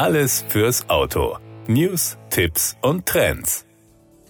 Alles fürs Auto. News, Tipps und Trends.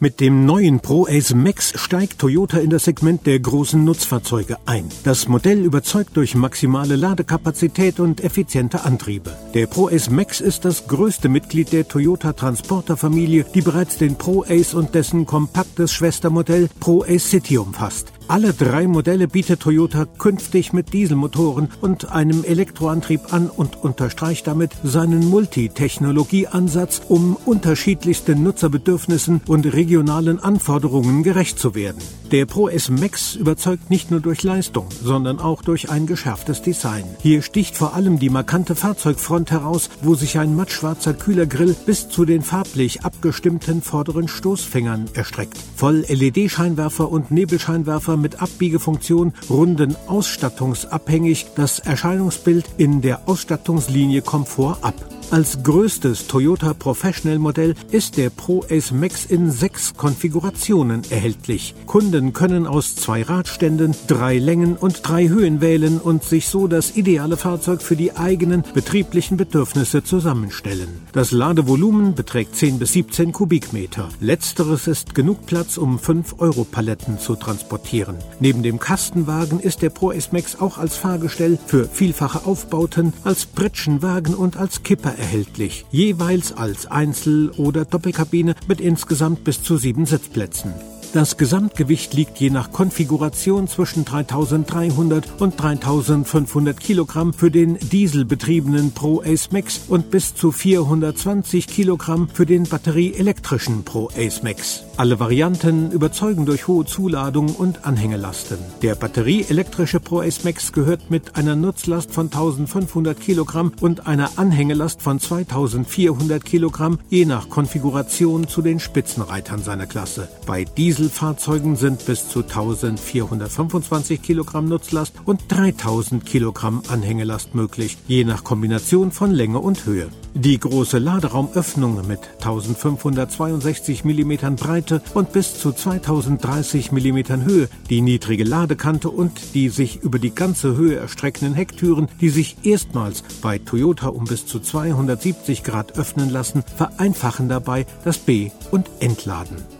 Mit dem neuen Pro Ace Max steigt Toyota in das Segment der großen Nutzfahrzeuge ein. Das Modell überzeugt durch maximale Ladekapazität und effiziente Antriebe. Der Pro Ace Max ist das größte Mitglied der Toyota Transporter-Familie, die bereits den Pro Ace und dessen kompaktes Schwestermodell Pro Ace City umfasst. Alle drei Modelle bietet Toyota künftig mit Dieselmotoren und einem Elektroantrieb an und unterstreicht damit seinen Multitechnologieansatz, um unterschiedlichsten Nutzerbedürfnissen und regionalen Anforderungen gerecht zu werden. Der Pro S Max überzeugt nicht nur durch Leistung, sondern auch durch ein geschärftes Design. Hier sticht vor allem die markante Fahrzeugfront heraus, wo sich ein mattschwarzer Kühlergrill bis zu den farblich abgestimmten vorderen Stoßfängern erstreckt. Voll LED-Scheinwerfer und Nebelscheinwerfer mit Abbiegefunktion runden ausstattungsabhängig das Erscheinungsbild in der Ausstattungslinie Komfort ab. Als größtes Toyota Professional Modell ist der Pro Ace Max in sechs Konfigurationen erhältlich. Kunden können aus zwei Radständen, drei Längen und drei Höhen wählen und sich so das ideale Fahrzeug für die eigenen betrieblichen Bedürfnisse zusammenstellen. Das Ladevolumen beträgt 10 bis 17 Kubikmeter. Letzteres ist genug Platz, um 5 Euro Paletten zu transportieren. Neben dem Kastenwagen ist der Pro Ace Max auch als Fahrgestell für vielfache Aufbauten, als Pritschenwagen und als Kipper erhältlich, jeweils als Einzel- oder Doppelkabine mit insgesamt bis zu sieben Sitzplätzen. Das Gesamtgewicht liegt je nach Konfiguration zwischen 3300 und 3500 Kilogramm für den dieselbetriebenen Pro Ace Max und bis zu 420 Kilogramm für den batterieelektrischen Pro Ace Max. Alle Varianten überzeugen durch hohe Zuladung und Anhängelasten. Der batterieelektrische Pro Ace Max gehört mit einer Nutzlast von 1500 Kilogramm und einer Anhängelast von 2400 Kilogramm je nach Konfiguration zu den Spitzenreitern seiner Klasse. Bei Diesel Dieselfahrzeugen sind bis zu 1425 Kilogramm Nutzlast und 3000 Kilogramm Anhängelast möglich, je nach Kombination von Länge und Höhe. Die große Laderaumöffnung mit 1562 mm Breite und bis zu 2030 mm Höhe, die niedrige Ladekante und die sich über die ganze Höhe erstreckenden Hecktüren, die sich erstmals bei Toyota um bis zu 270 Grad öffnen lassen, vereinfachen dabei das B- und Entladen.